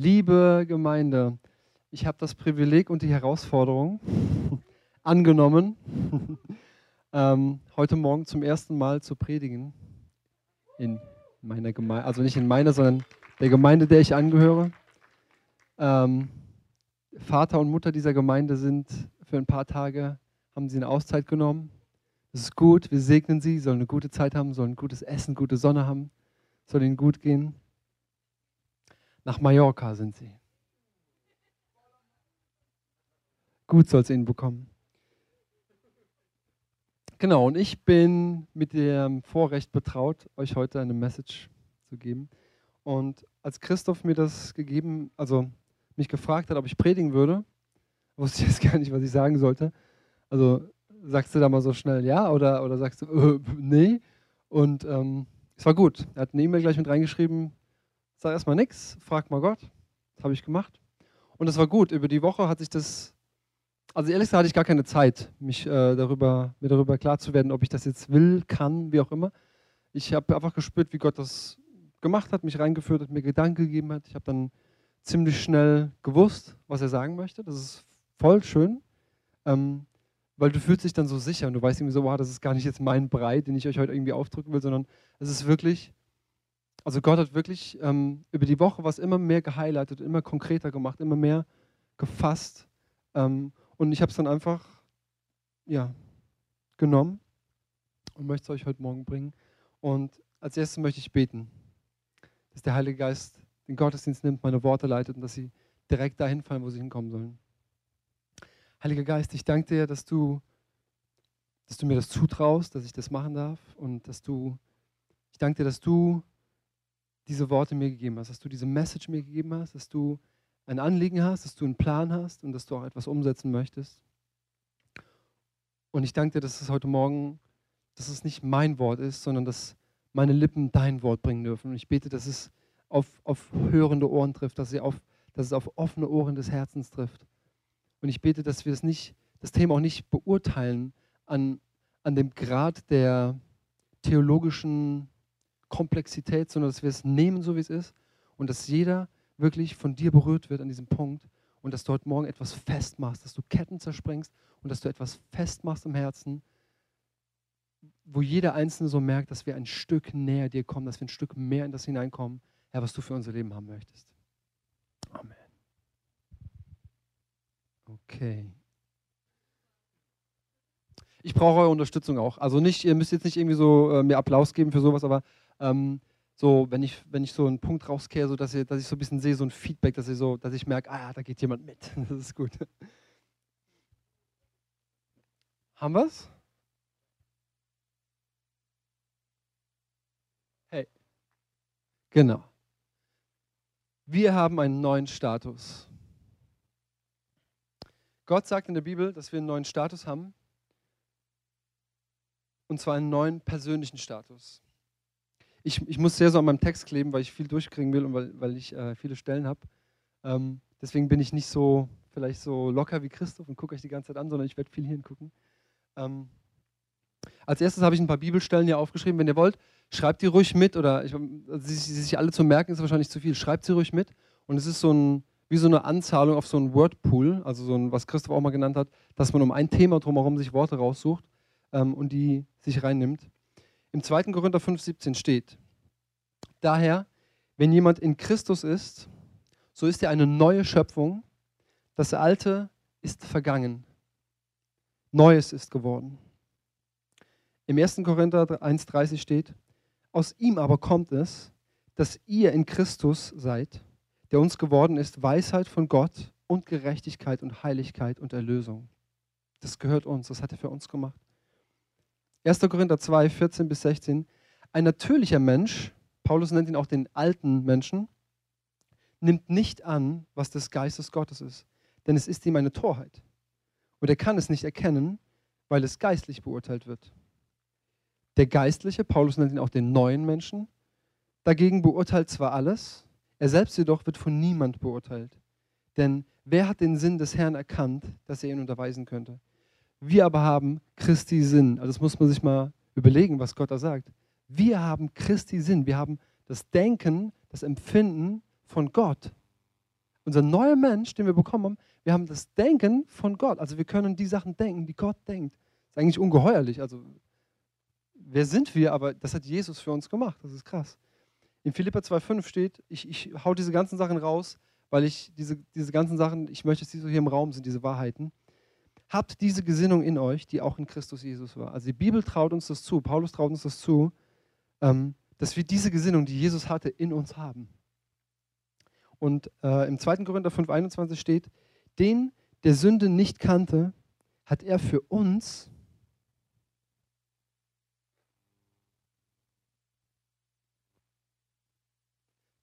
Liebe Gemeinde, ich habe das Privileg und die Herausforderung angenommen, ähm, heute Morgen zum ersten Mal zu predigen in meiner Gemeinde, also nicht in meiner, sondern der Gemeinde, der ich angehöre. Ähm, Vater und Mutter dieser Gemeinde sind für ein paar Tage, haben sie eine Auszeit genommen. Das ist gut, wir segnen sie, sollen eine gute Zeit haben, sollen gutes Essen, gute Sonne haben, soll ihnen gut gehen. Nach Mallorca sind sie. Gut soll es ihnen bekommen. Genau, und ich bin mit dem Vorrecht betraut, euch heute eine Message zu geben. Und als Christoph mir das gegeben, also mich gefragt hat, ob ich predigen würde, wusste ich jetzt gar nicht, was ich sagen sollte. Also sagst du da mal so schnell ja oder, oder sagst du äh, nee? Und ähm, es war gut. Er hat eine E-Mail gleich mit reingeschrieben, sag erstmal nichts, frag mal Gott. Das habe ich gemacht. Und das war gut. Über die Woche hat sich das, also ehrlich gesagt hatte ich gar keine Zeit, mich äh, darüber, mir darüber klar zu werden, ob ich das jetzt will, kann, wie auch immer. Ich habe einfach gespürt, wie Gott das gemacht hat, mich reingeführt hat, mir Gedanken gegeben hat. Ich habe dann ziemlich schnell gewusst, was er sagen möchte. Das ist voll schön. Ähm, weil du fühlst dich dann so sicher und du weißt irgendwie so, wow, das ist gar nicht jetzt mein Brei, den ich euch heute irgendwie aufdrücken will, sondern es ist wirklich, also Gott hat wirklich ähm, über die Woche was immer mehr gehighlightet, immer konkreter gemacht, immer mehr gefasst. Ähm, und ich habe es dann einfach, ja, genommen und möchte es euch heute Morgen bringen. Und als erstes möchte ich beten, dass der Heilige Geist den Gottesdienst nimmt, meine Worte leitet und dass sie direkt dahin fallen, wo sie hinkommen sollen. Heiliger Geist, ich danke dir, dass du, dass du mir das zutraust, dass ich das machen darf und dass du, ich danke dir, dass du diese Worte mir gegeben hast, dass du diese Message mir gegeben hast, dass du ein Anliegen hast, dass du einen Plan hast und dass du auch etwas umsetzen möchtest. Und ich danke dir, dass es heute Morgen, dass es nicht mein Wort ist, sondern dass meine Lippen dein Wort bringen dürfen. Und ich bete, dass es auf, auf hörende Ohren trifft, dass, sie auf, dass es auf offene Ohren des Herzens trifft. Und ich bete, dass wir das, nicht, das Thema auch nicht beurteilen an, an dem Grad der theologischen Komplexität, sondern dass wir es nehmen, so wie es ist und dass jeder wirklich von dir berührt wird an diesem Punkt und dass du heute Morgen etwas festmachst, dass du Ketten zersprengst und dass du etwas festmachst im Herzen, wo jeder Einzelne so merkt, dass wir ein Stück näher dir kommen, dass wir ein Stück mehr in das hineinkommen, Herr, was du für unser Leben haben möchtest. Amen. Okay. Ich brauche eure Unterstützung auch. Also nicht, ihr müsst jetzt nicht irgendwie so äh, mir Applaus geben für sowas, aber ähm, so, wenn ich, wenn ich so einen Punkt rauskehre, so dass, ihr, dass ich so ein bisschen sehe, so ein Feedback, dass, ihr so, dass ich merke, ah, da geht jemand mit. Das ist gut. Haben wir es? Hey. Genau. Wir haben einen neuen Status. Gott sagt in der Bibel, dass wir einen neuen Status haben. Und zwar einen neuen persönlichen Status. Ich, ich muss sehr so an meinem Text kleben, weil ich viel durchkriegen will und weil, weil ich äh, viele Stellen habe. Ähm, deswegen bin ich nicht so vielleicht so locker wie Christoph und gucke euch die ganze Zeit an, sondern ich werde viel hingucken. Ähm, als erstes habe ich ein paar Bibelstellen hier aufgeschrieben. Wenn ihr wollt, schreibt die ruhig mit oder ich, also sie, sie sich alle zu merken, ist wahrscheinlich zu viel. Schreibt sie ruhig mit. Und es ist so ein, wie so eine Anzahlung auf so ein Wordpool, also so ein, was Christoph auch mal genannt hat, dass man um ein Thema drumherum sich Worte raussucht ähm, und die sich reinnimmt. Im 2. Korinther 5,17 steht: Daher, wenn jemand in Christus ist, so ist er eine neue Schöpfung. Das Alte ist vergangen. Neues ist geworden. Im 1. Korinther 1,30 steht: Aus ihm aber kommt es, dass ihr in Christus seid der uns geworden ist Weisheit von Gott und Gerechtigkeit und Heiligkeit und Erlösung. Das gehört uns, das hat er für uns gemacht. 1. Korinther 2, 14 bis 16. Ein natürlicher Mensch, Paulus nennt ihn auch den alten Menschen, nimmt nicht an, was des Geistes Gottes ist, denn es ist ihm eine Torheit. Und er kann es nicht erkennen, weil es geistlich beurteilt wird. Der Geistliche, Paulus nennt ihn auch den neuen Menschen, dagegen beurteilt zwar alles, er selbst jedoch wird von niemand beurteilt. Denn wer hat den Sinn des Herrn erkannt, dass er ihn unterweisen könnte? Wir aber haben Christi Sinn. Also das muss man sich mal überlegen, was Gott da sagt. Wir haben Christi Sinn. Wir haben das Denken, das Empfinden von Gott. Unser neuer Mensch, den wir bekommen haben, wir haben das Denken von Gott. Also wir können die Sachen denken, die Gott denkt. Das ist eigentlich ungeheuerlich. Also wer sind wir? Aber das hat Jesus für uns gemacht. Das ist krass. In Philippa 2,5 steht, ich, ich hau diese ganzen Sachen raus, weil ich diese, diese ganzen Sachen, ich möchte, dass die so hier im Raum sind, diese Wahrheiten. Habt diese Gesinnung in euch, die auch in Christus Jesus war. Also die Bibel traut uns das zu, Paulus traut uns das zu, ähm, dass wir diese Gesinnung, die Jesus hatte, in uns haben. Und äh, im 2. Korinther 5,21 steht, den, der Sünde nicht kannte, hat er für uns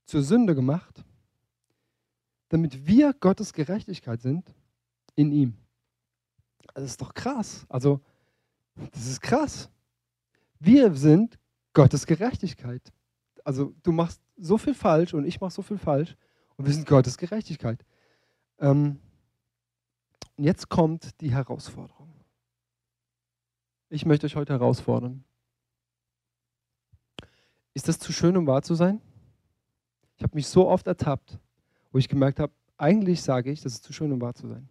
zur Sünde gemacht, damit wir Gottes Gerechtigkeit sind in ihm. Das ist doch krass. Also, das ist krass. Wir sind Gottes Gerechtigkeit. Also, du machst so viel falsch und ich mache so viel falsch und wir sind Gottes Gerechtigkeit. Ähm, und jetzt kommt die Herausforderung. Ich möchte euch heute herausfordern. Ist das zu schön, um wahr zu sein? Ich habe mich so oft ertappt, wo ich gemerkt habe, eigentlich sage ich, das ist zu schön, um wahr zu sein.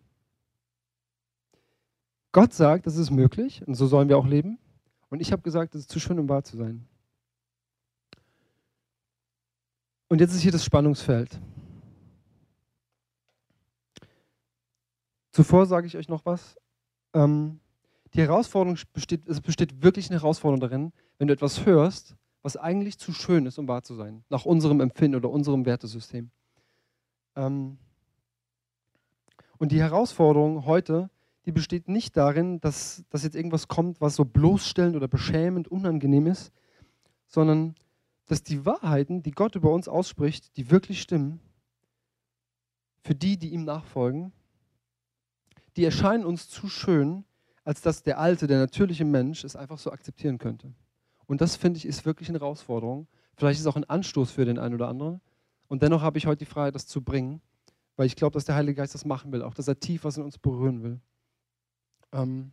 Gott sagt, das ist möglich und so sollen wir auch leben. Und ich habe gesagt, das ist zu schön, um wahr zu sein. Und jetzt ist hier das Spannungsfeld. Zuvor sage ich euch noch was. Ähm, die Herausforderung besteht, es besteht wirklich eine Herausforderung darin, wenn du etwas hörst, was eigentlich zu schön ist, um wahr zu sein, nach unserem Empfinden oder unserem Wertesystem. Ähm, und die Herausforderung heute, die besteht nicht darin, dass, dass jetzt irgendwas kommt, was so bloßstellend oder beschämend, unangenehm ist, sondern dass die Wahrheiten, die Gott über uns ausspricht, die wirklich stimmen, für die, die ihm nachfolgen, die erscheinen uns zu schön, als dass der alte, der natürliche Mensch es einfach so akzeptieren könnte. Und das finde ich ist wirklich eine Herausforderung. Vielleicht ist es auch ein Anstoß für den einen oder anderen. Und dennoch habe ich heute die Freiheit, das zu bringen, weil ich glaube, dass der Heilige Geist das machen will, auch dass er tief was in uns berühren will. Ähm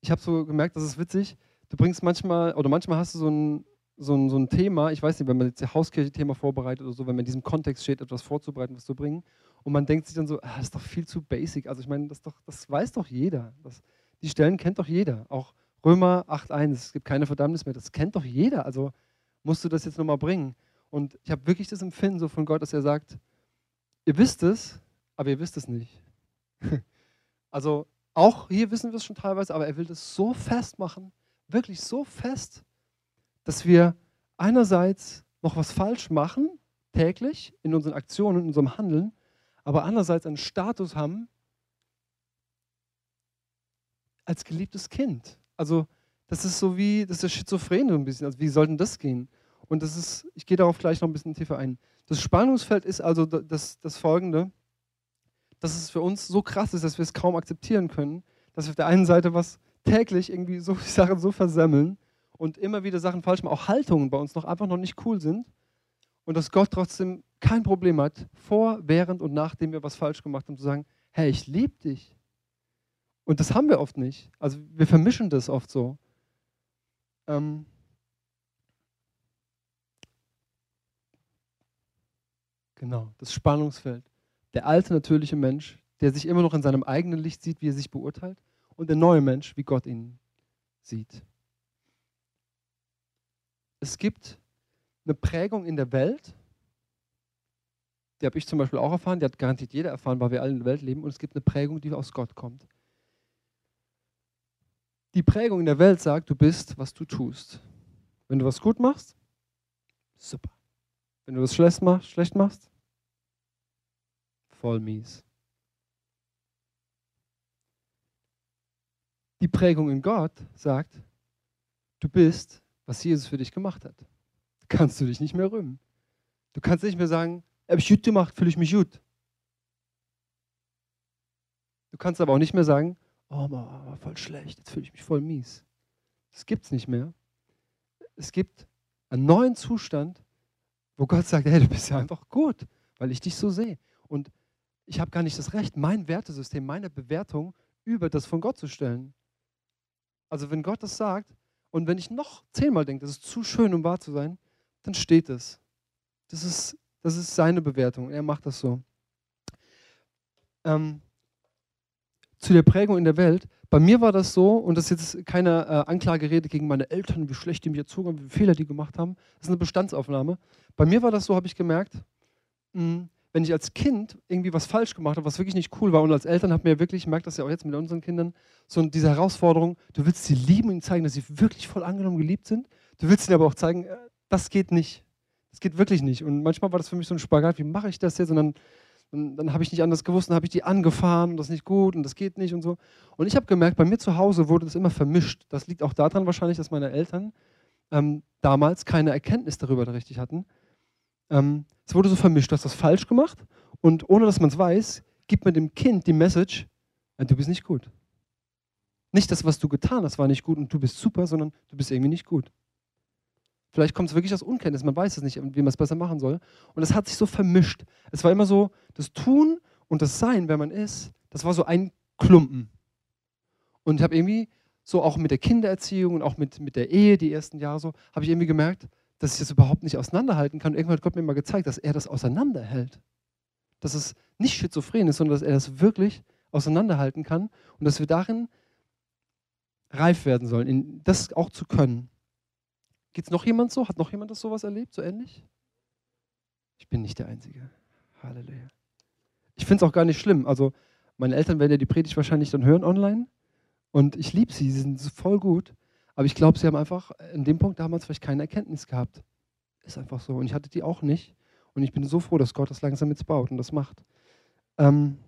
ich habe so gemerkt, das ist witzig. Du bringst manchmal, oder manchmal hast du so ein, so ein, so ein Thema, ich weiß nicht, wenn man jetzt das Hauskirche-Thema vorbereitet oder so, wenn man in diesem Kontext steht, etwas vorzubereiten, was zu bringen. Und man denkt sich dann so, ah, das ist doch viel zu basic. Also ich meine, das, doch, das weiß doch jeder. Das, die Stellen kennt doch jeder. Auch Römer 8.1, es gibt keine Verdammnis mehr. Das kennt doch jeder. Also musst du das jetzt nochmal bringen. Und ich habe wirklich das Empfinden so von Gott, dass er sagt, ihr wisst es, aber ihr wisst es nicht. also auch hier wissen wir es schon teilweise, aber er will das so festmachen, wirklich so fest, dass wir einerseits noch was falsch machen, täglich in unseren Aktionen, in unserem Handeln, aber andererseits einen Status haben als geliebtes Kind. Also das ist so wie, das ist schizophren so ein bisschen. Also wie soll denn das gehen? Und das ist, ich gehe darauf gleich noch ein bisschen tiefer ein. Das Spannungsfeld ist also das, das folgende, dass es für uns so krass ist, dass wir es kaum akzeptieren können, dass wir auf der einen Seite was täglich irgendwie so Sachen so versemmeln und immer wieder Sachen falsch machen, auch Haltungen bei uns noch einfach noch nicht cool sind und dass Gott trotzdem kein Problem hat, vor, während und nachdem wir was falsch gemacht haben, zu sagen, hey, ich liebe dich. Und das haben wir oft nicht. Also wir vermischen das oft so. Ähm genau, das Spannungsfeld. Der alte natürliche Mensch, der sich immer noch in seinem eigenen Licht sieht, wie er sich beurteilt, und der neue Mensch, wie Gott ihn sieht. Es gibt eine Prägung in der Welt, die habe ich zum Beispiel auch erfahren, die hat garantiert jeder erfahren, weil wir alle in der Welt leben. Und es gibt eine Prägung, die aus Gott kommt. Die Prägung in der Welt sagt, du bist, was du tust. Wenn du was gut machst, super. Wenn du was schlecht machst, voll mies. Die Prägung in Gott sagt, du bist, was Jesus für dich gemacht hat. Kannst du dich nicht mehr rühmen. Du kannst nicht mehr sagen, habe ich gut gemacht, fühle ich mich gut. Du kannst aber auch nicht mehr sagen, oh, war voll schlecht, jetzt fühle ich mich voll mies. Das gibt es nicht mehr. Es gibt einen neuen Zustand, wo Gott sagt, hey, du bist ja einfach gut, weil ich dich so sehe. Und ich habe gar nicht das Recht, mein Wertesystem, meine Bewertung über das von Gott zu stellen. Also wenn Gott das sagt und wenn ich noch zehnmal denke, das ist zu schön, um wahr zu sein, dann steht es. Das ist das ist seine Bewertung. Er macht das so. ähm, zu der Prägung in der Welt. Bei mir war das so, und das ist jetzt keine äh, Anklagerede gegen meine Eltern, wie schlecht die mir erzogen haben, wie viele Fehler die gemacht haben. Das ist eine Bestandsaufnahme. Bei mir war das so, habe ich gemerkt, mh, hm, wenn ich als Kind irgendwie was falsch gemacht habe, was wirklich nicht cool war, und als Eltern habe mir wirklich, ich merke das ja auch jetzt mit unseren Kindern, so diese Herausforderung, du willst sie lieben und ihnen zeigen, dass sie wirklich voll angenommen geliebt sind. Du willst ihnen aber auch zeigen, äh, das geht nicht. Das geht wirklich nicht. Und manchmal war das für mich so ein Spagat, wie mache ich das jetzt? Und dann, dann, dann habe ich nicht anders gewusst, dann habe ich die angefahren und das ist nicht gut und das geht nicht und so. Und ich habe gemerkt, bei mir zu Hause wurde das immer vermischt. Das liegt auch daran wahrscheinlich, dass meine Eltern ähm, damals keine Erkenntnis darüber richtig hatten. Ähm, es wurde so vermischt, du hast das falsch gemacht und ohne dass man es weiß, gibt man dem Kind die Message, du bist nicht gut. Nicht das, was du getan hast, war nicht gut und du bist super, sondern du bist irgendwie nicht gut. Vielleicht kommt es wirklich aus Unkenntnis, man weiß es nicht, wie man es besser machen soll. Und es hat sich so vermischt. Es war immer so, das Tun und das Sein, wer man ist, das war so ein Klumpen. Und ich habe irgendwie so auch mit der Kindererziehung und auch mit, mit der Ehe, die ersten Jahre so, habe ich irgendwie gemerkt, dass ich das überhaupt nicht auseinanderhalten kann. Und irgendwann hat Gott mir mal gezeigt, dass er das auseinanderhält. Dass es nicht schizophren ist, sondern dass er das wirklich auseinanderhalten kann und dass wir darin reif werden sollen, das auch zu können. Geht es noch jemand so? Hat noch jemand das sowas erlebt, so ähnlich? Ich bin nicht der Einzige. Halleluja. Ich finde es auch gar nicht schlimm. Also, meine Eltern werden ja die Predigt wahrscheinlich dann hören online. Und ich liebe sie, sie sind voll gut. Aber ich glaube, sie haben einfach in dem Punkt damals vielleicht keine Erkenntnis gehabt. Ist einfach so. Und ich hatte die auch nicht. Und ich bin so froh, dass Gott das langsam jetzt baut und das macht. Ähm,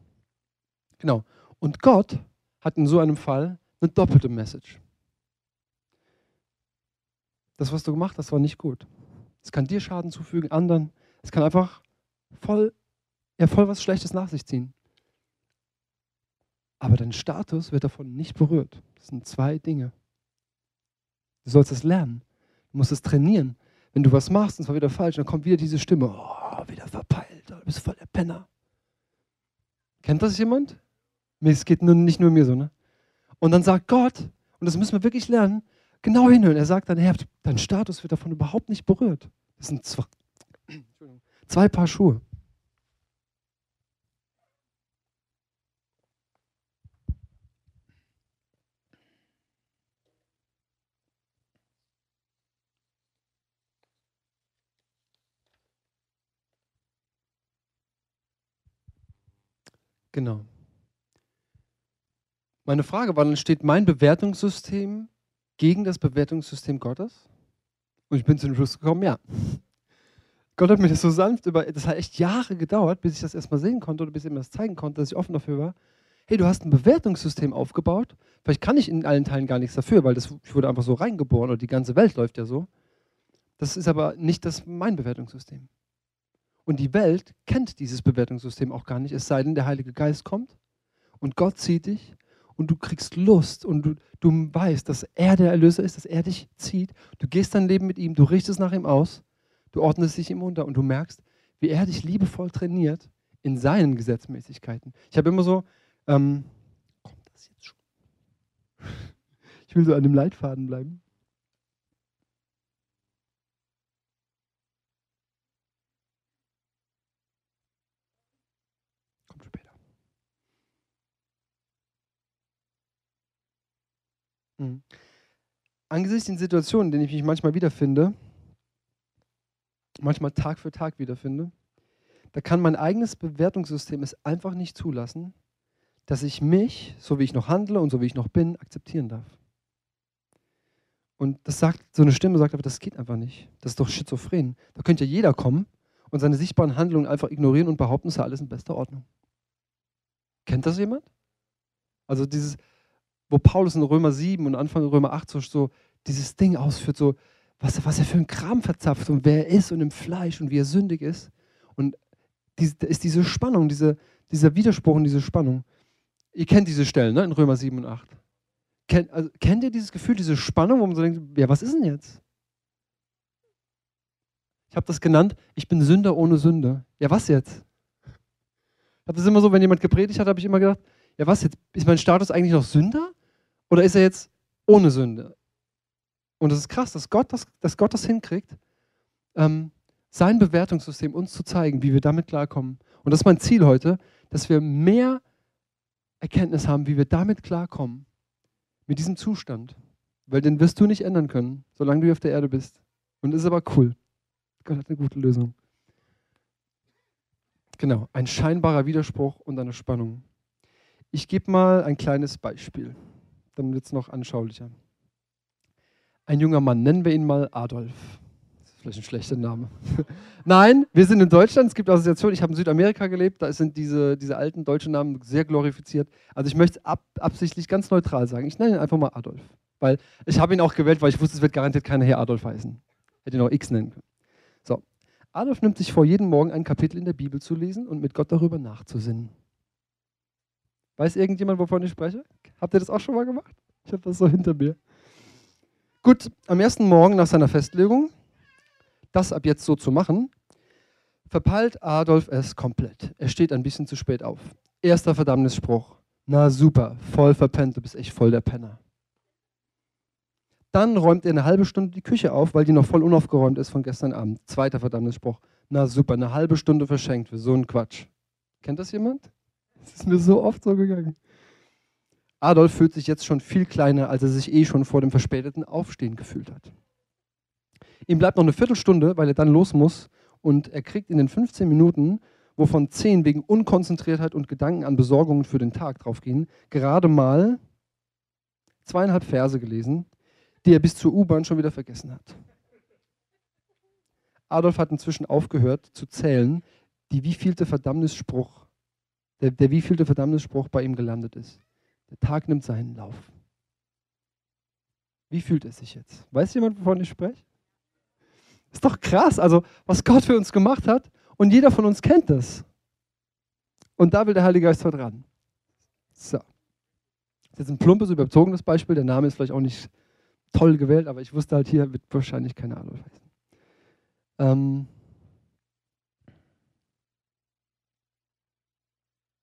genau. Und Gott hat in so einem Fall eine doppelte Message. Das, was du gemacht hast, war nicht gut. Es kann dir Schaden zufügen, anderen. Es kann einfach voll, ja, voll was Schlechtes nach sich ziehen. Aber dein Status wird davon nicht berührt. Das sind zwei Dinge. Du sollst es lernen. Du musst es trainieren. Wenn du was machst und es war wieder falsch, dann kommt wieder diese Stimme. Oh, wieder verpeilt. Du bist voll der Penner. Kennt das jemand? Es geht nur, nicht nur mir so, ne? Und dann sagt Gott, und das müssen wir wirklich lernen, genau hinhören. Er sagt dann, Herr, dein Status wird davon überhaupt nicht berührt. Das sind zwei, zwei Paar Schuhe. Genau. Meine Frage war, dann steht mein Bewertungssystem gegen das Bewertungssystem Gottes? Und ich bin zu dem Schluss gekommen, ja. Gott hat mir das so sanft über, das hat echt Jahre gedauert, bis ich das erstmal sehen konnte oder bis ich mir das zeigen konnte, dass ich offen dafür war. Hey, du hast ein Bewertungssystem aufgebaut. Vielleicht kann ich in allen Teilen gar nichts dafür, weil das, ich wurde einfach so reingeboren oder die ganze Welt läuft ja so. Das ist aber nicht das mein Bewertungssystem. Und die Welt kennt dieses Bewertungssystem auch gar nicht, es sei denn, der Heilige Geist kommt und Gott zieht dich und du kriegst Lust und du, du weißt, dass er der Erlöser ist, dass er dich zieht. Du gehst dein Leben mit ihm, du richtest nach ihm aus, du ordnest dich ihm unter und du merkst, wie er dich liebevoll trainiert in seinen Gesetzmäßigkeiten. Ich habe immer so, ähm, kommt das jetzt schon? Ich will so an dem Leitfaden bleiben. Mhm. Angesichts den Situationen, in denen ich mich manchmal wiederfinde, manchmal Tag für Tag wiederfinde, da kann mein eigenes Bewertungssystem es einfach nicht zulassen, dass ich mich, so wie ich noch handle und so wie ich noch bin, akzeptieren darf. Und das sagt, so eine Stimme sagt aber, das geht einfach nicht. Das ist doch schizophren. Da könnte ja jeder kommen und seine sichtbaren Handlungen einfach ignorieren und behaupten, es sei alles in bester Ordnung. Kennt das jemand? Also dieses, wo Paulus in Römer 7 und Anfang Römer 8 so, so dieses Ding ausführt, so was, was er für ein Kram verzapft und wer er ist und im Fleisch und wie er sündig ist. Und die, ist diese Spannung, diese, dieser Widerspruch und diese Spannung. Ihr kennt diese Stellen ne, in Römer 7 und 8. Kennt, also, kennt ihr dieses Gefühl, diese Spannung, wo man so denkt, ja, was ist denn jetzt? Ich habe das genannt, ich bin Sünder ohne Sünde. Ja, was jetzt? Ich habe das immer so, wenn jemand gepredigt hat, habe ich immer gedacht, ja, was jetzt? Ist mein Status eigentlich noch Sünder? Oder ist er jetzt ohne Sünde? Und es ist krass, dass Gott das, dass Gott das hinkriegt, ähm, sein Bewertungssystem uns zu zeigen, wie wir damit klarkommen. Und das ist mein Ziel heute, dass wir mehr Erkenntnis haben, wie wir damit klarkommen, mit diesem Zustand. Weil den wirst du nicht ändern können, solange du hier auf der Erde bist. Und das ist aber cool. Gott hat eine gute Lösung. Genau, ein scheinbarer Widerspruch und eine Spannung. Ich gebe mal ein kleines Beispiel, dann wird es noch anschaulicher. Ein junger Mann, nennen wir ihn mal Adolf. Das ist vielleicht ein schlechter Name. Nein, wir sind in Deutschland, es gibt Assoziationen. Ich habe in Südamerika gelebt, da sind diese, diese alten deutschen Namen sehr glorifiziert. Also ich möchte ab, absichtlich ganz neutral sagen. Ich nenne ihn einfach mal Adolf. Weil ich habe ihn auch gewählt, weil ich wusste, es wird garantiert keiner hier Adolf heißen. Hätte ihn auch X nennen können. So, Adolf nimmt sich vor, jeden Morgen ein Kapitel in der Bibel zu lesen und mit Gott darüber nachzusinnen. Weiß irgendjemand, wovon ich spreche? Habt ihr das auch schon mal gemacht? Ich habe das so hinter mir. Gut, am ersten Morgen nach seiner Festlegung, das ab jetzt so zu machen, verpeilt Adolf es komplett. Er steht ein bisschen zu spät auf. Erster Verdammnisspruch. Na super, voll verpennt, du bist echt voll der Penner. Dann räumt er eine halbe Stunde die Küche auf, weil die noch voll unaufgeräumt ist von gestern Abend. Zweiter Verdammnisspruch. Na super, eine halbe Stunde verschenkt für so einen Quatsch. Kennt das jemand? Das ist mir so oft so gegangen. Adolf fühlt sich jetzt schon viel kleiner, als er sich eh schon vor dem verspäteten Aufstehen gefühlt hat. Ihm bleibt noch eine Viertelstunde, weil er dann los muss und er kriegt in den 15 Minuten, wovon 10 wegen Unkonzentriertheit und Gedanken an Besorgungen für den Tag draufgehen, gerade mal zweieinhalb Verse gelesen, die er bis zur U-Bahn schon wieder vergessen hat. Adolf hat inzwischen aufgehört zu zählen, die wievielte Verdammnisspruch, der, der wievielte Verdammnisspruch bei ihm gelandet ist. Der Tag nimmt seinen Lauf. Wie fühlt es sich jetzt? Weiß jemand, wovon ich spreche? Ist doch krass, also was Gott für uns gemacht hat und jeder von uns kennt das. Und da will der Heilige Geist heute ran. So. Das ist jetzt ein plumpes, überzogenes Beispiel. Der Name ist vielleicht auch nicht toll gewählt, aber ich wusste halt, hier wird wahrscheinlich keine Adolf heißen. Ähm,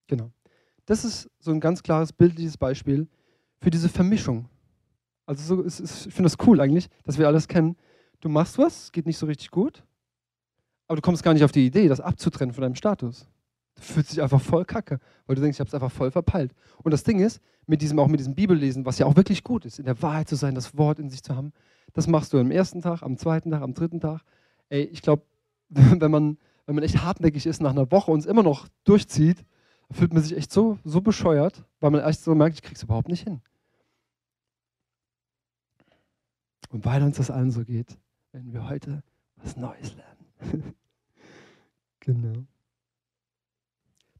genau. Das ist so ein ganz klares bildliches Beispiel für diese Vermischung. Also so, ist, ich finde das cool eigentlich, dass wir alles kennen. Du machst was, geht nicht so richtig gut, aber du kommst gar nicht auf die Idee, das abzutrennen von deinem Status. Du fühlst dich einfach voll kacke, weil du denkst, ich habe es einfach voll verpeilt. Und das Ding ist, mit diesem, auch mit diesem Bibellesen, was ja auch wirklich gut ist, in der Wahrheit zu sein, das Wort in sich zu haben, das machst du am ersten Tag, am zweiten Tag, am dritten Tag. Ey, ich glaube, wenn man, wenn man echt hartnäckig ist nach einer Woche und es immer noch durchzieht, fühlt man sich echt so, so bescheuert, weil man echt so merkt, ich krieg's überhaupt nicht hin. Und weil uns das allen so geht, werden wir heute was Neues lernen. genau.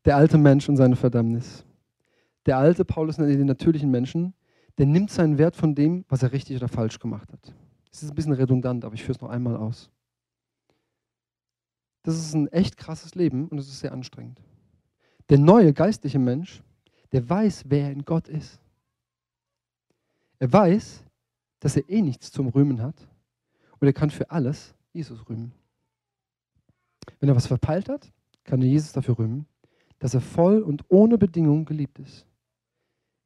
Der alte Mensch und seine Verdammnis. Der alte, Paulus nennt den natürlichen Menschen, der nimmt seinen Wert von dem, was er richtig oder falsch gemacht hat. Das ist ein bisschen redundant, aber ich führe es noch einmal aus. Das ist ein echt krasses Leben und es ist sehr anstrengend. Der neue geistliche Mensch, der weiß, wer er in Gott ist. Er weiß, dass er eh nichts zum Rühmen hat und er kann für alles Jesus rühmen. Wenn er was verpeilt hat, kann er Jesus dafür rühmen, dass er voll und ohne Bedingung geliebt ist.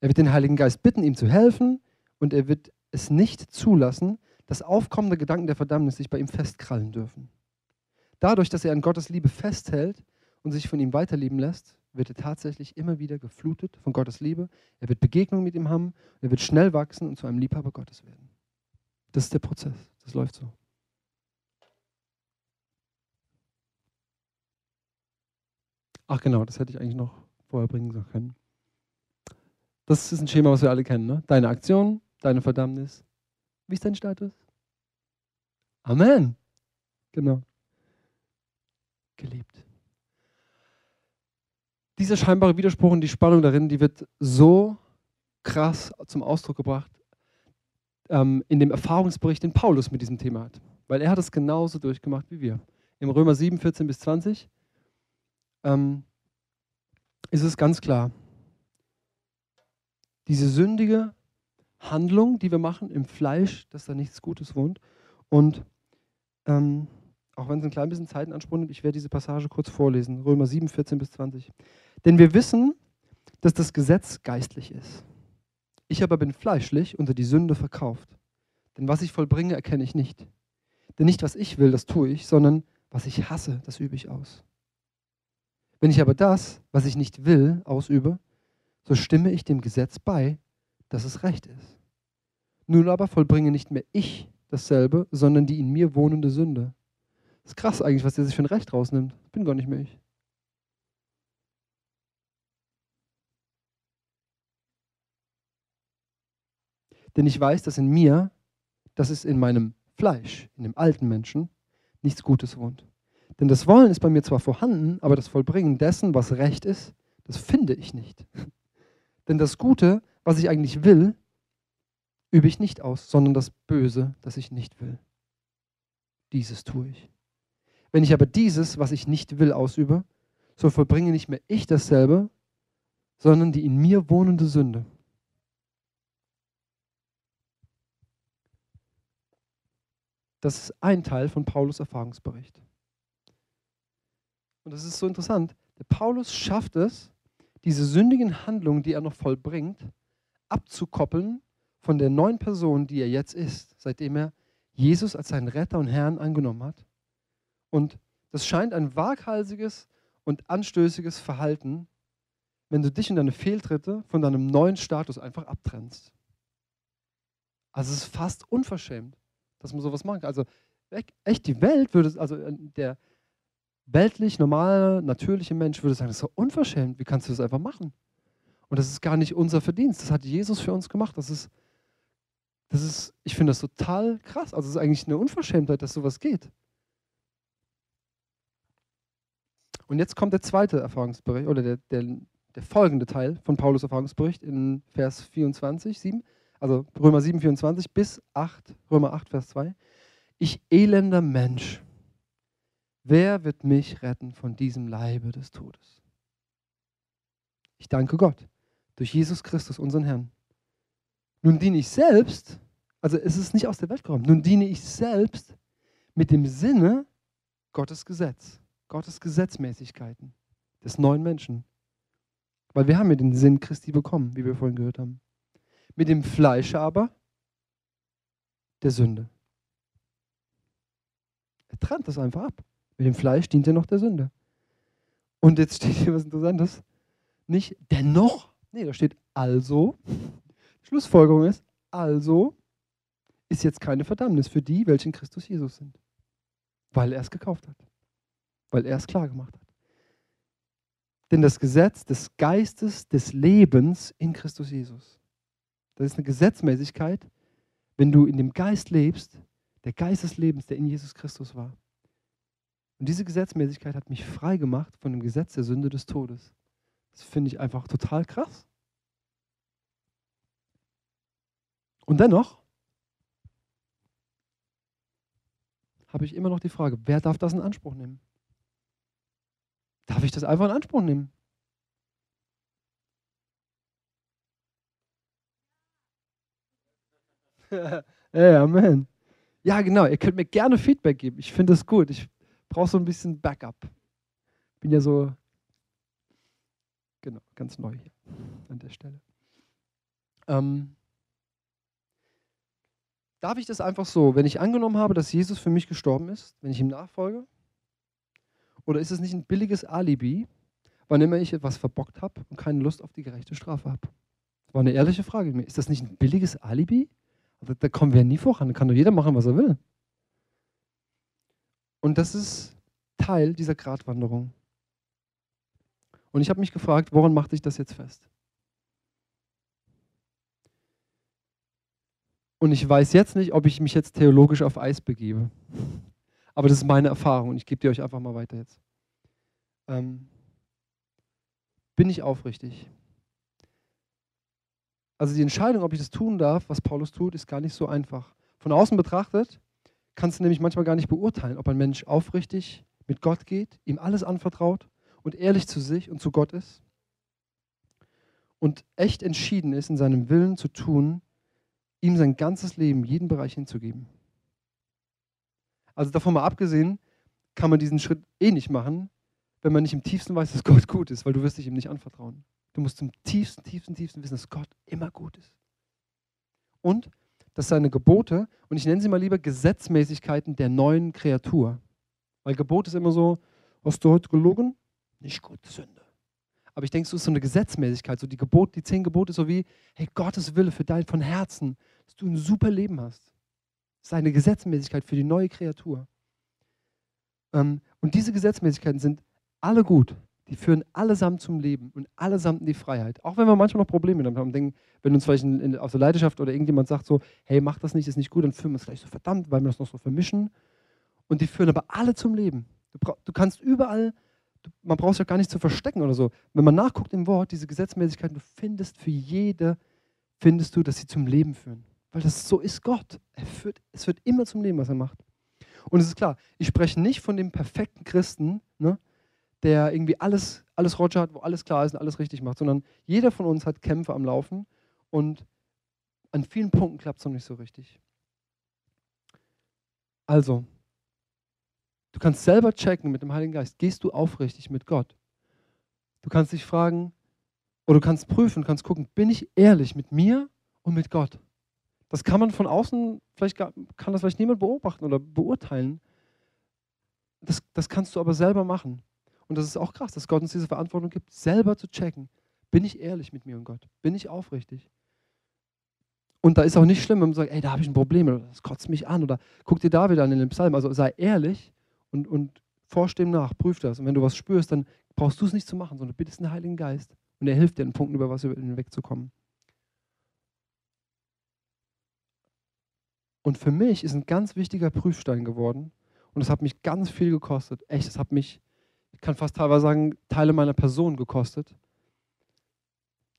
Er wird den Heiligen Geist bitten, ihm zu helfen und er wird es nicht zulassen, dass aufkommende Gedanken der Verdammnis sich bei ihm festkrallen dürfen. Dadurch, dass er an Gottes Liebe festhält und sich von ihm weiterlieben lässt, wird er tatsächlich immer wieder geflutet von Gottes Liebe. Er wird Begegnung mit ihm haben. Er wird schnell wachsen und zu einem Liebhaber Gottes werden. Das ist der Prozess. Das läuft so. Ach genau, das hätte ich eigentlich noch vorher bringen können. Das ist ein Schema, was wir alle kennen. Ne? Deine Aktion, deine Verdammnis. Wie ist dein Status? Amen. Genau. Geliebt dieser scheinbare Widerspruch und die Spannung darin, die wird so krass zum Ausdruck gebracht ähm, in dem Erfahrungsbericht, den Paulus mit diesem Thema hat. Weil er hat es genauso durchgemacht wie wir. Im Römer 7, 14 bis 20 ähm, ist es ganz klar, diese sündige Handlung, die wir machen im Fleisch, dass da nichts Gutes wohnt. Und ähm, auch wenn es ein klein bisschen Zeit in nimmt, ich werde diese Passage kurz vorlesen. Römer 7, 14 bis 20. Denn wir wissen, dass das Gesetz geistlich ist. Ich aber bin fleischlich unter die Sünde verkauft. Denn was ich vollbringe, erkenne ich nicht. Denn nicht, was ich will, das tue ich, sondern was ich hasse, das übe ich aus. Wenn ich aber das, was ich nicht will, ausübe, so stimme ich dem Gesetz bei, dass es recht ist. Nun aber vollbringe nicht mehr ich dasselbe, sondern die in mir wohnende Sünde. Das ist krass eigentlich, was der sich für ein Recht rausnimmt. Ich bin gar nicht mehr ich. Denn ich weiß, dass in mir, das ist in meinem Fleisch, in dem alten Menschen, nichts Gutes wohnt. Denn das Wollen ist bei mir zwar vorhanden, aber das Vollbringen dessen, was recht ist, das finde ich nicht. Denn das Gute, was ich eigentlich will, übe ich nicht aus, sondern das Böse, das ich nicht will. Dieses tue ich. Wenn ich aber dieses, was ich nicht will, ausübe, so vollbringe nicht mehr ich dasselbe, sondern die in mir wohnende Sünde. Das ist ein Teil von Paulus Erfahrungsbericht. Und das ist so interessant. Der Paulus schafft es, diese sündigen Handlungen, die er noch vollbringt, abzukoppeln von der neuen Person, die er jetzt ist, seitdem er Jesus als seinen Retter und Herrn angenommen hat. Und das scheint ein waghalsiges und anstößiges Verhalten, wenn du dich und deine Fehltritte von deinem neuen Status einfach abtrennst. Also es ist fast unverschämt dass man sowas machen kann. Also echt die Welt würde, also äh, der weltlich, normale, natürliche Mensch würde sagen, das ist so unverschämt, wie kannst du das einfach machen? Und das ist gar nicht unser Verdienst, das hat Jesus für uns gemacht. Das ist, das ist ich finde das total krass. Also es ist eigentlich eine Unverschämtheit, dass sowas geht. Und jetzt kommt der zweite Erfahrungsbericht, oder der, der, der folgende Teil von Paulus Erfahrungsbericht in Vers 24, 7 also Römer 7, 24 bis 8, Römer 8, Vers 2. Ich elender Mensch, wer wird mich retten von diesem Leibe des Todes? Ich danke Gott durch Jesus Christus, unseren Herrn. Nun diene ich selbst, also es ist nicht aus der Welt gekommen, nun diene ich selbst mit dem Sinne Gottes Gesetz, Gottes Gesetzmäßigkeiten des neuen Menschen. Weil wir haben ja den Sinn Christi bekommen, wie wir vorhin gehört haben. Mit dem Fleisch aber der Sünde. Er trennt das einfach ab. Mit dem Fleisch dient er noch der Sünde. Und jetzt steht hier was Interessantes. Nicht dennoch, nee, da steht also. Schlussfolgerung ist, also ist jetzt keine Verdammnis für die, welche in Christus Jesus sind. Weil er es gekauft hat. Weil er es klar gemacht hat. Denn das Gesetz des Geistes des Lebens in Christus Jesus das ist eine Gesetzmäßigkeit, wenn du in dem Geist lebst, der Geist des Lebens, der in Jesus Christus war. Und diese Gesetzmäßigkeit hat mich frei gemacht von dem Gesetz der Sünde des Todes. Das finde ich einfach total krass. Und dennoch habe ich immer noch die Frage, wer darf das in Anspruch nehmen? Darf ich das einfach in Anspruch nehmen? hey, Amen. Ja, genau. Ihr könnt mir gerne Feedback geben. Ich finde das gut. Ich brauche so ein bisschen Backup. Bin ja so, genau, ganz neu hier an der Stelle. Ähm, darf ich das einfach so, wenn ich angenommen habe, dass Jesus für mich gestorben ist, wenn ich ihm nachfolge? Oder ist es nicht ein billiges Alibi, wann immer ich etwas verbockt habe und keine Lust auf die gerechte Strafe habe? War eine ehrliche Frage. Ist das nicht ein billiges Alibi? Da, da kommen wir nie voran. Da kann doch jeder machen, was er will. Und das ist Teil dieser Gratwanderung. Und ich habe mich gefragt, woran macht sich das jetzt fest? Und ich weiß jetzt nicht, ob ich mich jetzt theologisch auf Eis begebe. Aber das ist meine Erfahrung und ich gebe die euch einfach mal weiter jetzt. Ähm, bin ich aufrichtig? Also die Entscheidung, ob ich das tun darf, was Paulus tut, ist gar nicht so einfach. Von außen betrachtet kannst du nämlich manchmal gar nicht beurteilen, ob ein Mensch aufrichtig mit Gott geht, ihm alles anvertraut und ehrlich zu sich und zu Gott ist und echt entschieden ist, in seinem Willen zu tun, ihm sein ganzes Leben, jeden Bereich hinzugeben. Also davon mal abgesehen, kann man diesen Schritt eh nicht machen, wenn man nicht im tiefsten weiß, dass Gott gut ist, weil du wirst dich ihm nicht anvertrauen. Du musst zum tiefsten, tiefsten, tiefsten wissen, dass Gott immer gut ist. Und dass seine Gebote, und ich nenne sie mal lieber Gesetzmäßigkeiten der neuen Kreatur. Weil Gebot ist immer so, hast du heute gelogen? nicht gut, Sünde. Aber ich denke, so ist so eine Gesetzmäßigkeit, so die Gebote, die zehn Gebote, so wie, hey, Gottes Wille für dein von Herzen, dass du ein super Leben hast. Das ist eine Gesetzmäßigkeit für die neue Kreatur. Ähm, und diese Gesetzmäßigkeiten sind alle gut. Die führen allesamt zum Leben und allesamt in die Freiheit. Auch wenn wir manchmal noch Probleme damit haben. Denken, wenn uns vielleicht in, in, aus der Leidenschaft oder irgendjemand sagt so, hey, mach das nicht, ist nicht gut, dann fühlen wir es gleich so verdammt, weil wir das noch so vermischen. Und die führen aber alle zum Leben. Du, du kannst überall, du, man braucht es ja gar nicht zu verstecken oder so. Wenn man nachguckt im Wort, diese Gesetzmäßigkeiten, du findest für jede, findest du, dass sie zum Leben führen. Weil das so ist Gott. Er führt, es wird immer zum Leben, was er macht. Und es ist klar, ich spreche nicht von dem perfekten Christen, ne, der irgendwie alles, alles Roger hat, wo alles klar ist und alles richtig macht, sondern jeder von uns hat Kämpfe am Laufen und an vielen Punkten klappt es noch nicht so richtig. Also, du kannst selber checken mit dem Heiligen Geist, gehst du aufrichtig mit Gott? Du kannst dich fragen, oder du kannst prüfen, kannst gucken, bin ich ehrlich mit mir und mit Gott? Das kann man von außen, vielleicht kann das vielleicht niemand beobachten oder beurteilen. Das, das kannst du aber selber machen. Und das ist auch krass, dass Gott uns diese Verantwortung gibt, selber zu checken. Bin ich ehrlich mit mir und Gott? Bin ich aufrichtig? Und da ist auch nicht schlimm, wenn man sagt, ey, da habe ich ein Problem oder das kotzt mich an oder guck dir David an in dem Psalm. Also sei ehrlich und, und forsch dem nach, prüf das. Und wenn du was spürst, dann brauchst du es nicht zu machen, sondern bittest den Heiligen Geist. Und er hilft dir, in Punkten über was hinwegzukommen. Und für mich ist ein ganz wichtiger Prüfstein geworden. Und das hat mich ganz viel gekostet. Echt, das hat mich, ich kann fast teilweise sagen, Teile meiner Person gekostet.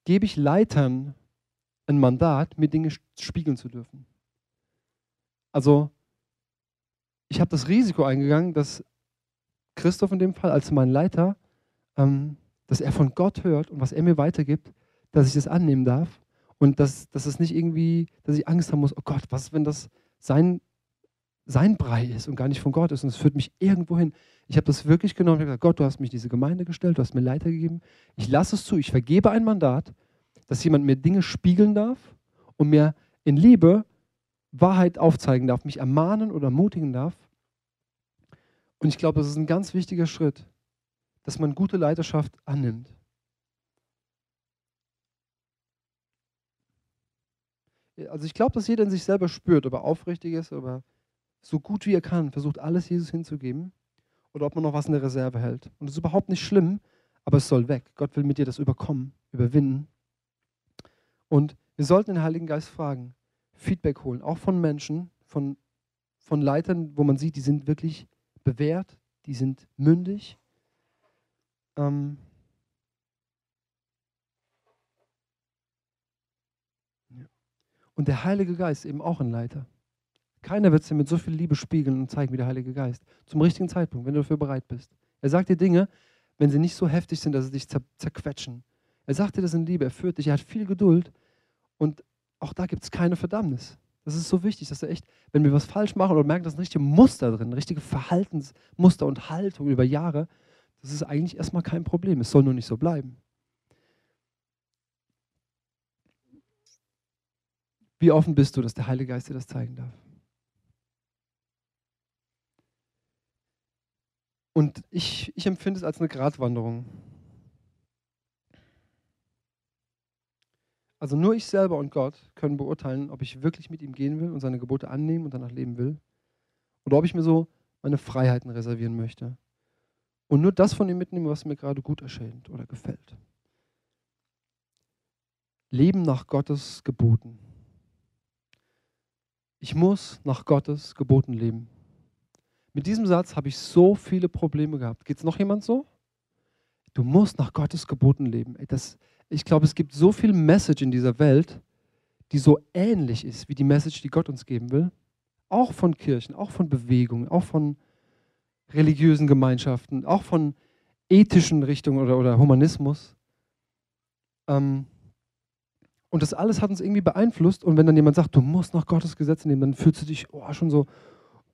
Gebe ich Leitern ein Mandat, mir Dinge spiegeln zu dürfen? Also, ich habe das Risiko eingegangen, dass Christoph in dem Fall als mein Leiter, ähm, dass er von Gott hört und was er mir weitergibt, dass ich das annehmen darf und dass, dass es nicht irgendwie, dass ich Angst haben muss, oh Gott, was, wenn das sein, sein Brei ist und gar nicht von Gott ist und es führt mich irgendwo hin. Ich habe das wirklich genommen und gesagt, Gott, du hast mich diese Gemeinde gestellt, du hast mir Leiter gegeben. Ich lasse es zu, ich vergebe ein Mandat, dass jemand mir Dinge spiegeln darf und mir in Liebe Wahrheit aufzeigen darf, mich ermahnen oder ermutigen darf. Und ich glaube, das ist ein ganz wichtiger Schritt, dass man gute Leiterschaft annimmt. Also ich glaube, dass jeder in sich selber spürt, ob er aufrichtig ist, ob er so gut wie er kann versucht, alles Jesus hinzugeben oder ob man noch was in der Reserve hält. Und das ist überhaupt nicht schlimm, aber es soll weg. Gott will mit dir das überkommen, überwinden. Und wir sollten den Heiligen Geist fragen, Feedback holen, auch von Menschen, von, von Leitern, wo man sieht, die sind wirklich bewährt, die sind mündig. Ähm, Und der Heilige Geist eben auch ein Leiter. Keiner wird es dir mit so viel Liebe spiegeln und zeigen wie der Heilige Geist. Zum richtigen Zeitpunkt, wenn du dafür bereit bist. Er sagt dir Dinge, wenn sie nicht so heftig sind, dass sie dich zer zerquetschen. Er sagt dir das in Liebe, er führt dich, er hat viel Geduld und auch da gibt es keine Verdammnis. Das ist so wichtig, dass er echt, wenn wir was falsch machen oder merken, dass ein richtiges Muster drin, richtige Verhaltensmuster und Haltung über Jahre, das ist eigentlich erstmal kein Problem. Es soll nur nicht so bleiben. Wie offen bist du, dass der Heilige Geist dir das zeigen darf? Und ich, ich empfinde es als eine Gratwanderung. Also nur ich selber und Gott können beurteilen, ob ich wirklich mit ihm gehen will und seine Gebote annehmen und danach leben will. Oder ob ich mir so meine Freiheiten reservieren möchte. Und nur das von ihm mitnehmen, was mir gerade gut erscheint oder gefällt. Leben nach Gottes Geboten. Ich muss nach Gottes Geboten leben. Mit diesem Satz habe ich so viele Probleme gehabt. Geht es noch jemand so? Du musst nach Gottes Geboten leben. Das, ich glaube, es gibt so viel Message in dieser Welt, die so ähnlich ist wie die Message, die Gott uns geben will. Auch von Kirchen, auch von Bewegungen, auch von religiösen Gemeinschaften, auch von ethischen Richtungen oder, oder Humanismus. Ähm, und das alles hat uns irgendwie beeinflusst. Und wenn dann jemand sagt, du musst nach Gottes Gesetz nehmen, dann fühlst du dich oh, schon so,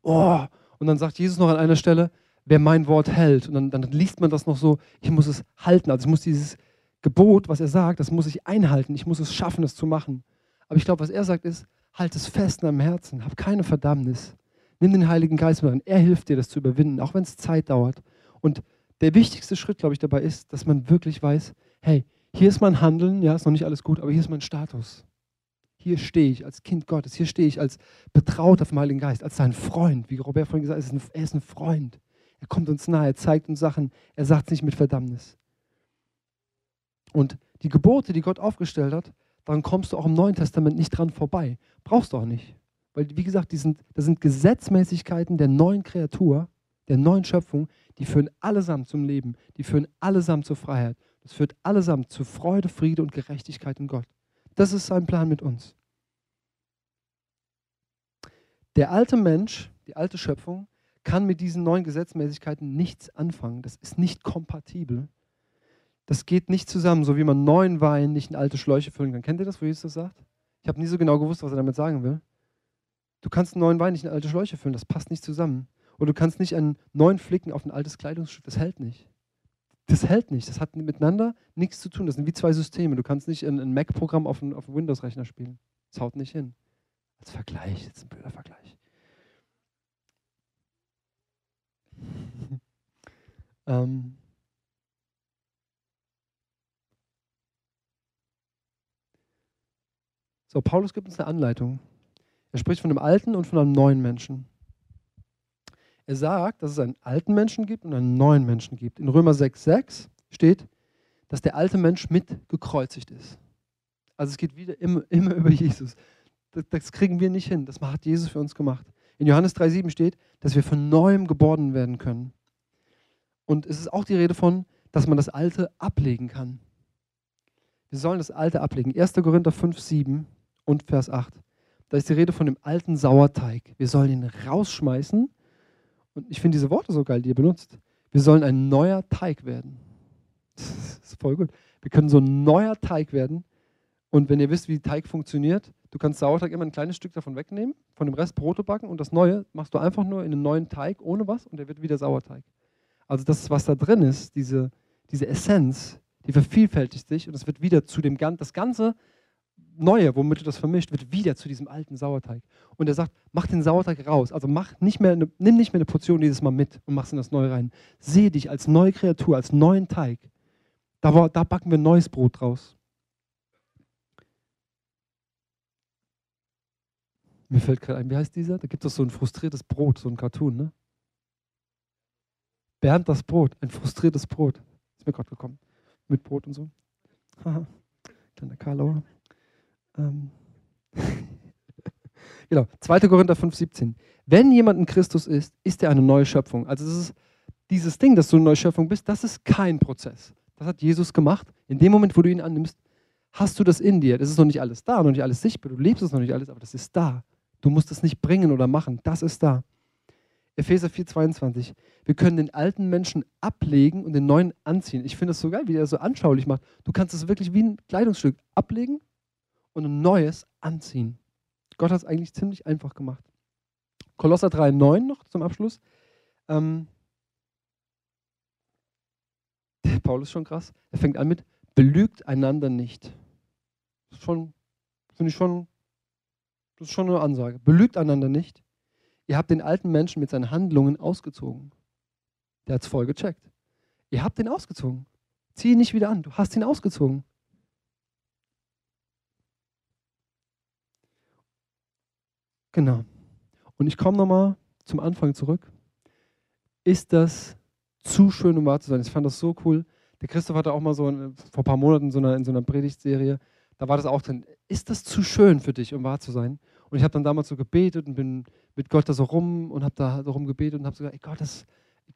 oh. Und dann sagt Jesus noch an einer Stelle, wer mein Wort hält. Und dann, dann liest man das noch so, ich muss es halten. Also ich muss dieses Gebot, was er sagt, das muss ich einhalten. Ich muss es schaffen, es zu machen. Aber ich glaube, was er sagt ist, halt es fest in deinem Herzen. Hab keine Verdammnis. Nimm den Heiligen Geist mit rein. Er hilft dir, das zu überwinden, auch wenn es Zeit dauert. Und der wichtigste Schritt, glaube ich, dabei ist, dass man wirklich weiß, hey, hier ist mein Handeln, ja, ist noch nicht alles gut, aber hier ist mein Status. Hier stehe ich als Kind Gottes, hier stehe ich als Betrauter vom Heiligen Geist, als sein Freund, wie Robert vorhin gesagt hat, er ist ein Freund. Er kommt uns nahe, er zeigt uns Sachen, er sagt es nicht mit Verdammnis. Und die Gebote, die Gott aufgestellt hat, daran kommst du auch im Neuen Testament nicht dran vorbei. Brauchst du auch nicht. Weil, wie gesagt, die sind, das sind Gesetzmäßigkeiten der neuen Kreatur, der neuen Schöpfung, die führen allesamt zum Leben, die führen allesamt zur Freiheit. Das führt allesamt zu Freude, Friede und Gerechtigkeit in Gott. Das ist sein Plan mit uns. Der alte Mensch, die alte Schöpfung, kann mit diesen neuen Gesetzmäßigkeiten nichts anfangen. Das ist nicht kompatibel. Das geht nicht zusammen, so wie man neuen Wein nicht in alte Schläuche füllen kann. Kennt ihr das, wo Jesus das sagt? Ich habe nie so genau gewusst, was er damit sagen will. Du kannst einen neuen Wein nicht in alte Schläuche füllen, das passt nicht zusammen. Oder du kannst nicht einen neuen Flicken auf ein altes Kleidungsstück, das hält nicht. Das hält nicht, das hat miteinander nichts zu tun. Das sind wie zwei Systeme. Du kannst nicht ein, Mac-Programm auf einen Windows-Rechner spielen. Das haut nicht hin. Als Vergleich, jetzt ein blöder Vergleich. ähm, So, Paulus gibt uns eine Anleitung. Er spricht von einem alten und von einem neuen Menschen. Er sagt, dass es einen alten Menschen gibt und einen neuen Menschen gibt. In Römer 6,6 steht, dass der alte Mensch mit gekreuzigt ist. Also es geht wieder immer, immer über Jesus. Das, das kriegen wir nicht hin. Das hat Jesus für uns gemacht. In Johannes 3,7 steht, dass wir von neuem geboren werden können. Und es ist auch die Rede von, dass man das Alte ablegen kann. Wir sollen das Alte ablegen. 1. Korinther 5,7 und Vers 8. Da ist die Rede von dem alten Sauerteig. Wir sollen ihn rausschmeißen. Und ich finde diese Worte so geil, die ihr benutzt. Wir sollen ein neuer Teig werden. Das ist voll gut. Wir können so ein neuer Teig werden. Und wenn ihr wisst, wie Teig funktioniert, du kannst Sauerteig immer ein kleines Stück davon wegnehmen, von dem Rest Brote backen und das Neue machst du einfach nur in einen neuen Teig ohne was und der wird wieder Sauerteig. Also das, was da drin ist, diese, diese Essenz, die vervielfältigt sich und es wird wieder zu dem Ganzen, das Ganze Neue, womit du das vermischt, wird wieder zu diesem alten Sauerteig. Und er sagt, mach den Sauerteig raus. Also mach nicht mehr eine, nimm nicht mehr eine Portion dieses Mal mit und mach es in das Neue rein. Sehe dich als neue Kreatur, als neuen Teig. Da, da backen wir neues Brot draus. Mir fällt gerade ein, wie heißt dieser? Da gibt es so ein frustriertes Brot, so ein Cartoon, ne? Bernd das Brot, ein frustriertes Brot. Ist mir gerade gekommen. Mit Brot und so. Haha, kleiner Karlauer. Ähm. genau, 2. Korinther 5, 17. Wenn jemand in Christus ist, ist er eine neue Schöpfung. Also das ist dieses Ding, dass du eine neue Schöpfung bist, das ist kein Prozess. Das hat Jesus gemacht. In dem Moment, wo du ihn annimmst, hast du das in dir. Das ist noch nicht alles da, noch nicht alles sichtbar. Du lebst es noch nicht alles, aber das ist da. Du musst es nicht bringen oder machen. Das ist da. Epheser 4, 22. Wir können den alten Menschen ablegen und den neuen anziehen. Ich finde das so geil, wie er so anschaulich macht. Du kannst es wirklich wie ein Kleidungsstück ablegen und ein neues anziehen. Gott hat es eigentlich ziemlich einfach gemacht. Kolosser 3,9 noch zum Abschluss. Ähm, Paulus ist schon krass. Er fängt an mit, belügt einander nicht. Das ist schon, finde ich schon, das ist schon eine Ansage. Belügt einander nicht. Ihr habt den alten Menschen mit seinen Handlungen ausgezogen. Der hat es voll gecheckt. Ihr habt ihn ausgezogen. Zieh ihn nicht wieder an. Du hast ihn ausgezogen. Genau. Und ich komme nochmal zum Anfang zurück. Ist das zu schön, um wahr zu sein? Ich fand das so cool. Der Christoph hatte auch mal so vor ein paar Monaten in so, einer, in so einer Predigtserie, da war das auch drin. Ist das zu schön für dich, um wahr zu sein? Und ich habe dann damals so gebetet und bin mit Gott da so rum und habe da so rum gebetet und habe so gesagt, ey Gott, das,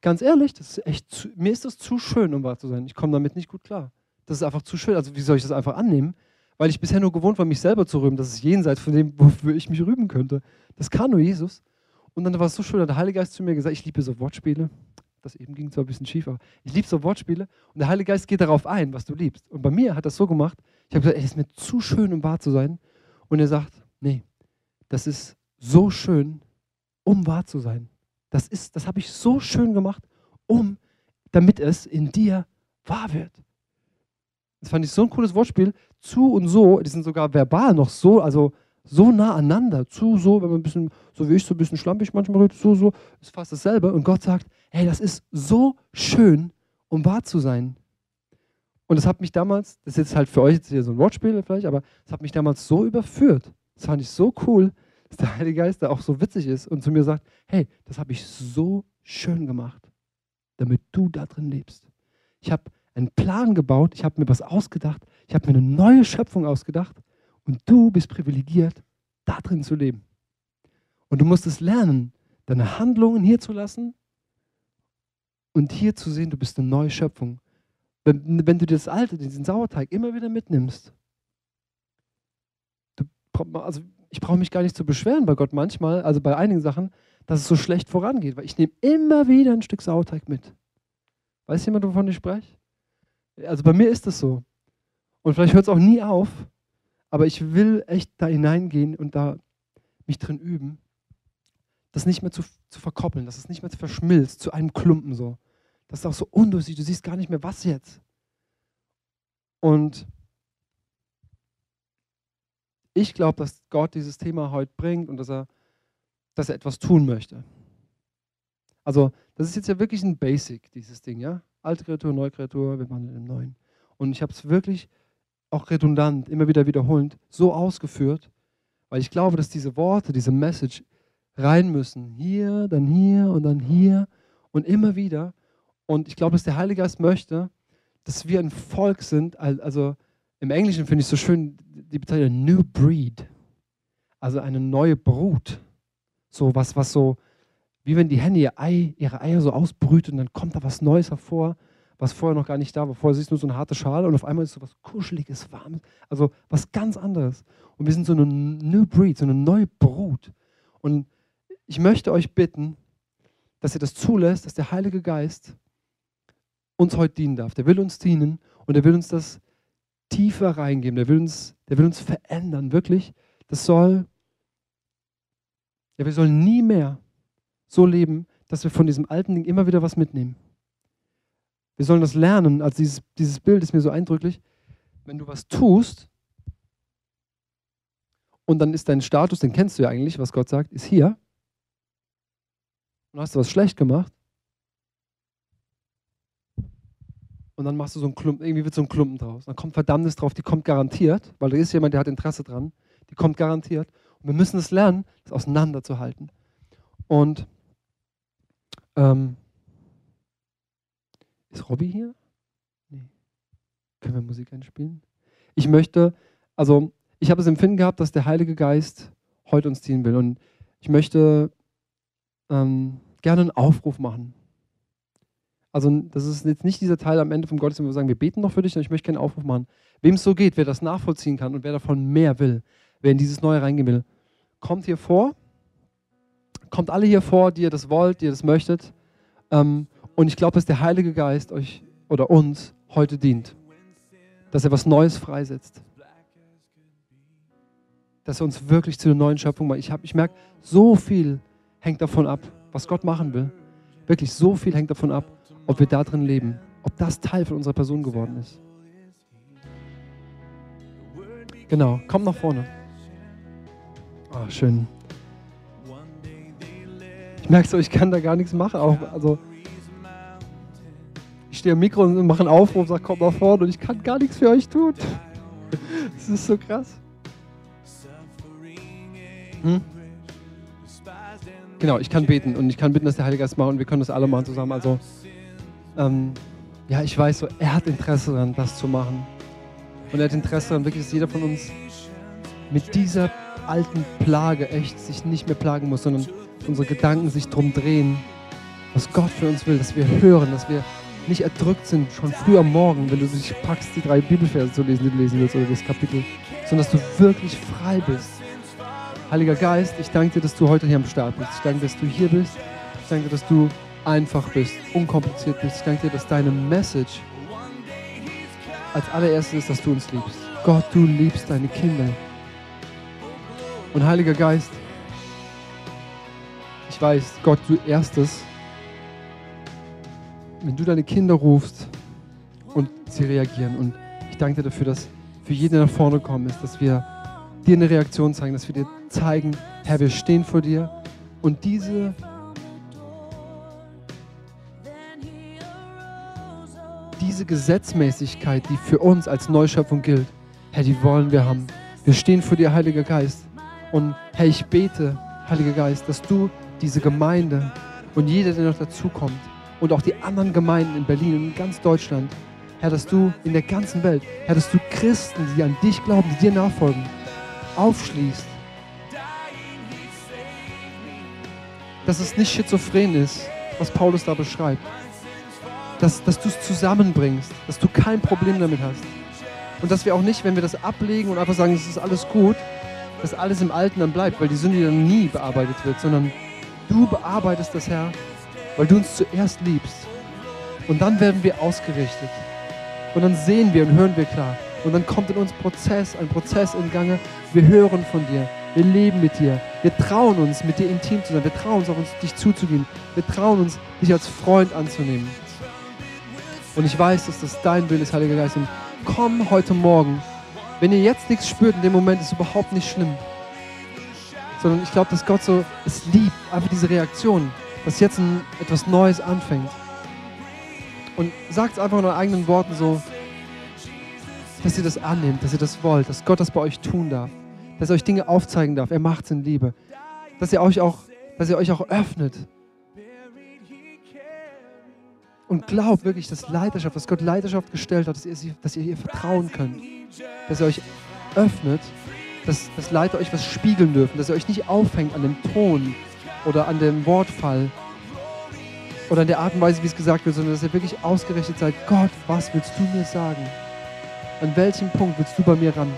ganz ehrlich, das ist echt zu, mir ist das zu schön, um wahr zu sein. Ich komme damit nicht gut klar. Das ist einfach zu schön. Also wie soll ich das einfach annehmen? Weil ich bisher nur gewohnt war, mich selber zu rühmen. Das ist jenseits von dem, wofür ich mich rühmen könnte. Das kann nur Jesus. Und dann war es so schön, hat der Heilige Geist zu mir gesagt, ich liebe so Wortspiele. Das eben ging zwar ein bisschen schief, aber ich liebe so Wortspiele. Und der Heilige Geist geht darauf ein, was du liebst. Und bei mir hat das so gemacht, ich habe gesagt, es ist mir zu schön, um wahr zu sein. Und er sagt, nee, das ist so schön, um wahr zu sein. Das, das habe ich so schön gemacht, um, damit es in dir wahr wird. Das fand ich so ein cooles Wortspiel. Zu und so, die sind sogar verbal noch so, also so nah aneinander. Zu, so, wenn man ein bisschen, so wie ich, so ein bisschen schlampig manchmal redet, so, so, ist fast dasselbe. Und Gott sagt, hey, das ist so schön, um wahr zu sein. Und das hat mich damals, das ist jetzt halt für euch jetzt hier so ein Wortspiel vielleicht, aber es hat mich damals so überführt. Das fand ich so cool, dass der Heilige Geist da auch so witzig ist und zu mir sagt, hey, das habe ich so schön gemacht, damit du da drin lebst. Ich habe einen Plan gebaut, ich habe mir was ausgedacht, ich habe mir eine neue Schöpfung ausgedacht und du bist privilegiert, da drin zu leben. Und du musst es lernen, deine Handlungen hier zu lassen und hier zu sehen, du bist eine neue Schöpfung. Wenn, wenn du das Alte, diesen Sauerteig immer wieder mitnimmst, du, also ich brauche mich gar nicht zu beschweren bei Gott manchmal, also bei einigen Sachen, dass es so schlecht vorangeht, weil ich nehme immer wieder ein Stück Sauerteig mit. Weiß jemand, wovon ich spreche? Also bei mir ist das so. Und vielleicht hört es auch nie auf, aber ich will echt da hineingehen und da mich drin üben, das nicht mehr zu, zu verkoppeln, dass es nicht mehr verschmilzt zu einem Klumpen so. Das ist auch so undurchsichtig, du siehst gar nicht mehr, was jetzt. Und ich glaube, dass Gott dieses Thema heute bringt und dass er, dass er etwas tun möchte. Also, das ist jetzt ja wirklich ein Basic, dieses Ding, ja? Alte Kreatur, Neue Kreatur, wir wandeln im Neuen. Und ich habe es wirklich auch redundant, immer wieder wiederholend, so ausgeführt, weil ich glaube, dass diese Worte, diese Message rein müssen. Hier, dann hier und dann hier und immer wieder. Und ich glaube, dass der Heilige Geist möchte, dass wir ein Volk sind, also im Englischen finde ich so schön die Bezeichnung New Breed, also eine neue Brut. So was, was so, wie wenn die Henne ihr Ei, ihre Eier so ausbrüten und dann kommt da was Neues hervor was vorher noch gar nicht da war. Vorher siehst du nur so eine harte Schale und auf einmal ist so was Kuscheliges, Warmes, also was ganz anderes. Und wir sind so eine New Breed, so eine neue Brut. Und ich möchte euch bitten, dass ihr das zulässt, dass der Heilige Geist uns heute dienen darf. Der will uns dienen und er will uns das tiefer reingeben. Der will uns, der will uns verändern, wirklich. Das soll, ja, wir sollen nie mehr so leben, dass wir von diesem alten Ding immer wieder was mitnehmen. Wir sollen das lernen. Also dieses, dieses Bild ist mir so eindrücklich. Wenn du was tust und dann ist dein Status, den kennst du ja eigentlich, was Gott sagt, ist hier. Und hast du was schlecht gemacht. Und dann machst du so einen Klumpen, irgendwie wird so ein Klumpen draus. Dann kommt Verdammnis drauf, die kommt garantiert, weil da ist jemand, der hat Interesse dran. Die kommt garantiert. Und wir müssen es lernen, das auseinanderzuhalten. Und ähm, ist Robby hier? Nee. Können wir Musik einspielen? Ich möchte, also ich habe das Empfinden gehabt, dass der Heilige Geist heute uns ziehen will. Und ich möchte ähm, gerne einen Aufruf machen. Also das ist jetzt nicht dieser Teil am Ende vom Gottesdienst, wo wir sagen, wir beten noch für dich, sondern ich möchte gerne einen Aufruf machen. Wem es so geht, wer das nachvollziehen kann und wer davon mehr will, wer in dieses Neue reingehen will, kommt hier vor. Kommt alle hier vor, die ihr das wollt, die ihr das möchtet. Ähm, und ich glaube, dass der Heilige Geist euch oder uns heute dient. Dass er was Neues freisetzt. Dass er uns wirklich zu einer neuen Schöpfung macht. Ich, ich merke, so viel hängt davon ab, was Gott machen will. Wirklich so viel hängt davon ab, ob wir da drin leben. Ob das Teil von unserer Person geworden ist. Genau, komm nach vorne. Oh, schön. Ich merke so, ich kann da gar nichts machen. Auch, also, ich stehe am Mikro und mache einen Aufruf, sage, kommt nach vorne und ich kann gar nichts für euch tun. Das ist so krass. Hm? Genau, ich kann beten und ich kann bitten, dass der Heilige Geist macht und wir können das alle machen zusammen. Also, ähm, ja, ich weiß so, er hat Interesse daran, das zu machen. Und er hat Interesse daran, wirklich, dass jeder von uns mit dieser alten Plage echt sich nicht mehr plagen muss, sondern unsere Gedanken sich drum drehen, was Gott für uns will, dass wir hören, dass wir nicht erdrückt sind, schon früh am Morgen, wenn du dich packst, die drei Bibelverse zu lesen, die du lesen willst, oder das Kapitel, sondern dass du wirklich frei bist. Heiliger Geist, ich danke dir, dass du heute hier am Start bist. Ich danke dass du hier bist. Ich danke dass du einfach bist, unkompliziert bist. Ich danke dir, dass deine Message als allererstes ist, dass du uns liebst. Gott, du liebst deine Kinder. Und Heiliger Geist, ich weiß, Gott, du erstes wenn du deine Kinder rufst und sie reagieren. Und ich danke dir dafür, dass für jeden, nach vorne gekommen ist, dass wir dir eine Reaktion zeigen, dass wir dir zeigen, Herr, wir stehen vor dir. Und diese diese Gesetzmäßigkeit, die für uns als Neuschöpfung gilt, Herr, die wollen wir haben. Wir stehen vor dir, Heiliger Geist. Und Herr, ich bete, Heiliger Geist, dass du diese Gemeinde und jeder, der noch dazukommt und auch die anderen Gemeinden in Berlin und in ganz Deutschland, Herr, dass du in der ganzen Welt, Herr, dass du Christen, die an dich glauben, die dir nachfolgen, aufschließt. Dass es nicht schizophren ist, was Paulus da beschreibt. Dass, dass du es zusammenbringst, dass du kein Problem damit hast. Und dass wir auch nicht, wenn wir das ablegen und einfach sagen, es ist alles gut, dass alles im Alten dann bleibt, weil die Sünde dann nie bearbeitet wird, sondern du bearbeitest das, Herr, weil du uns zuerst liebst. Und dann werden wir ausgerichtet. Und dann sehen wir und hören wir klar. Und dann kommt in uns Prozess, ein Prozess in Gange. Wir hören von dir. Wir leben mit dir. Wir trauen uns, mit dir intim zu sein. Wir trauen uns, auf uns dich zuzugehen. Wir trauen uns, dich als Freund anzunehmen. Und ich weiß, dass das dein Wille ist, Heiliger Geist. Und komm heute Morgen. Wenn ihr jetzt nichts spürt in dem Moment, ist überhaupt nicht schlimm. Sondern ich glaube, dass Gott so es liebt, einfach diese Reaktion, dass jetzt ein, etwas Neues anfängt. Und sagt es einfach in euren eigenen Worten so, dass ihr das annehmt, dass ihr das wollt, dass Gott das bei euch tun darf, dass er euch Dinge aufzeigen darf. Er macht es in Liebe. Dass ihr euch auch, dass ihr euch auch öffnet. Und glaubt wirklich, dass Leiterschaft, dass Gott Leiterschaft gestellt hat, dass ihr, dass ihr ihr vertrauen könnt. Dass ihr euch öffnet, dass, dass Leiter euch was spiegeln dürfen, dass ihr euch nicht aufhängt an dem Ton oder an dem Wortfall, oder in der Art und Weise, wie es gesagt wird, sondern dass ihr wirklich ausgerichtet seid, Gott, was willst du mir sagen? An welchem Punkt willst du bei mir ran?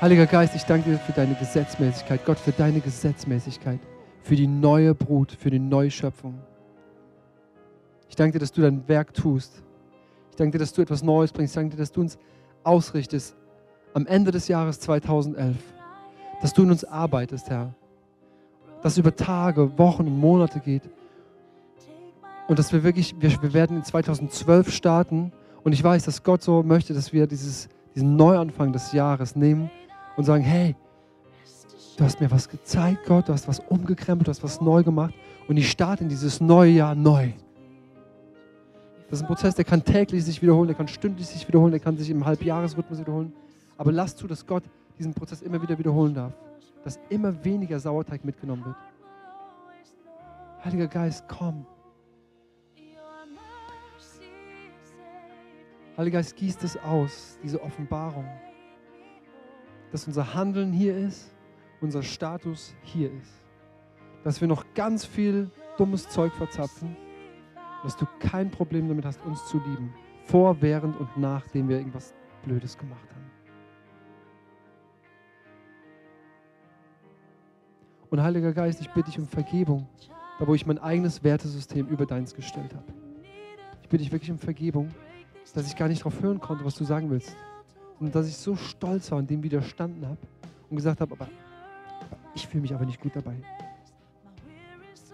Heiliger Geist, ich danke dir für deine Gesetzmäßigkeit, Gott, für deine Gesetzmäßigkeit, für die neue Brut, für die neue Schöpfung. Ich danke dir, dass du dein Werk tust. Ich danke dir, dass du etwas Neues bringst. Ich danke dir, dass du uns ausrichtest am Ende des Jahres 2011, dass du in uns arbeitest, Herr das über Tage, Wochen und Monate geht. Und dass wir wirklich, wir, wir werden in 2012 starten. Und ich weiß, dass Gott so möchte, dass wir dieses, diesen Neuanfang des Jahres nehmen und sagen, hey, du hast mir was gezeigt, Gott, du hast was umgekrempelt, du hast was neu gemacht. Und ich starte in dieses neue Jahr neu. Das ist ein Prozess, der kann täglich sich wiederholen, der kann stündlich sich wiederholen, der kann sich im Halbjahresrhythmus wiederholen. Aber lass zu, dass Gott diesen Prozess immer wieder wiederholen darf dass immer weniger Sauerteig mitgenommen wird. Heiliger Geist, komm. Heiliger Geist, gießt es aus, diese Offenbarung, dass unser Handeln hier ist, unser Status hier ist. Dass wir noch ganz viel dummes Zeug verzapfen, dass du kein Problem damit hast, uns zu lieben. Vor, während und nachdem wir irgendwas Blödes gemacht haben. Und Heiliger Geist, ich bitte dich um Vergebung, da wo ich mein eigenes Wertesystem über deins gestellt habe. Ich bitte dich wirklich um Vergebung, dass ich gar nicht darauf hören konnte, was du sagen willst. Und dass ich so stolz war und dem widerstanden habe und gesagt habe, aber, ich fühle mich aber nicht gut dabei.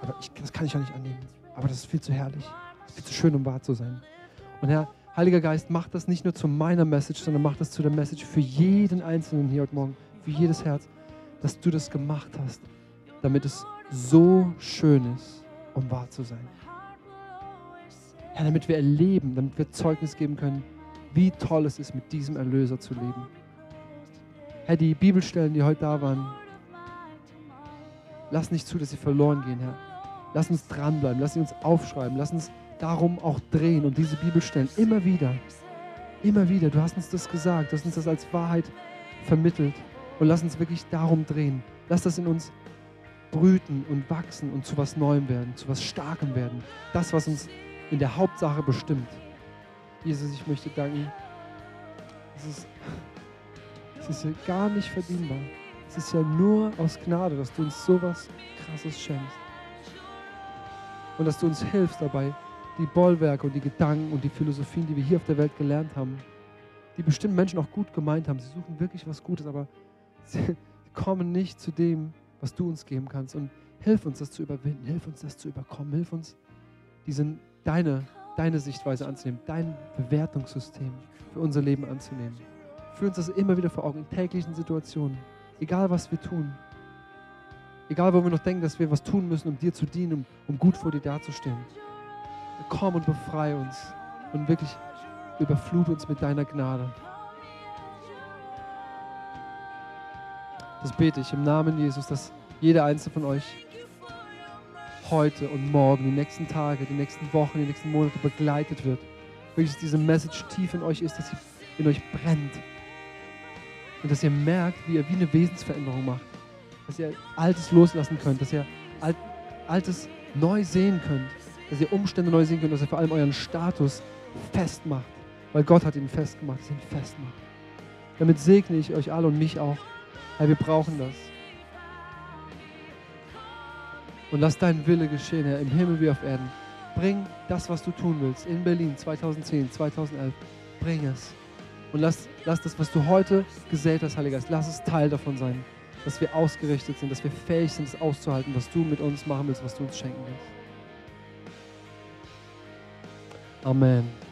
Aber ich, das kann ich ja nicht annehmen. Aber das ist viel zu herrlich. Das ist viel zu schön, um wahr zu sein. Und Herr, Heiliger Geist, mach das nicht nur zu meiner Message, sondern mach das zu der Message für jeden Einzelnen hier heute Morgen, für jedes Herz, dass du das gemacht hast damit es so schön ist, um wahr zu sein. Herr, damit wir erleben, damit wir Zeugnis geben können, wie toll es ist, mit diesem Erlöser zu leben. Herr, die Bibelstellen, die heute da waren, lass nicht zu, dass sie verloren gehen, Herr. Lass uns dranbleiben, lass uns aufschreiben, lass uns darum auch drehen und diese Bibelstellen immer wieder, immer wieder, du hast uns das gesagt, du hast uns das als Wahrheit vermittelt und lass uns wirklich darum drehen. Lass das in uns brüten und wachsen und zu was Neuem werden, zu was Starkem werden. Das, was uns in der Hauptsache bestimmt. Jesus, ich möchte danken. Es ist, es ist ja gar nicht verdienbar. Es ist ja nur aus Gnade, dass du uns sowas Krasses schenkst. Und dass du uns hilfst dabei, die Bollwerke und die Gedanken und die Philosophien, die wir hier auf der Welt gelernt haben, die bestimmt Menschen auch gut gemeint haben. Sie suchen wirklich was Gutes, aber sie kommen nicht zu dem, was du uns geben kannst. Und hilf uns, das zu überwinden, hilf uns, das zu überkommen, hilf uns, diese, deine, deine Sichtweise anzunehmen, dein Bewertungssystem für unser Leben anzunehmen. Führ uns das immer wieder vor Augen in täglichen Situationen, egal was wir tun. Egal, wo wir noch denken, dass wir was tun müssen, um dir zu dienen, um, um gut vor dir dazustehen. komm und befreie uns und wirklich überflut uns mit deiner Gnade. Das bete ich im Namen Jesus, dass jeder einzelne von euch heute und morgen, die nächsten Tage, die nächsten Wochen, die nächsten Monate begleitet wird. Wirklich, dass diese Message tief in euch ist, dass sie in euch brennt. Und dass ihr merkt, wie ihr wie eine Wesensveränderung macht. Dass ihr Altes loslassen könnt, dass ihr Altes neu sehen könnt, dass ihr Umstände neu sehen könnt, dass ihr vor allem euren Status festmacht. Weil Gott hat ihn festgemacht, dass ihr ihn festmacht. Damit segne ich euch alle und mich auch. Herr, wir brauchen das. Und lass dein Wille geschehen, Herr, im Himmel wie auf Erden. Bring das, was du tun willst, in Berlin 2010, 2011. Bring es. Und lass, lass das, was du heute gesät hast, Heiliger Geist, lass es Teil davon sein. Dass wir ausgerichtet sind, dass wir fähig sind, es auszuhalten, was du mit uns machen willst, was du uns schenken willst. Amen.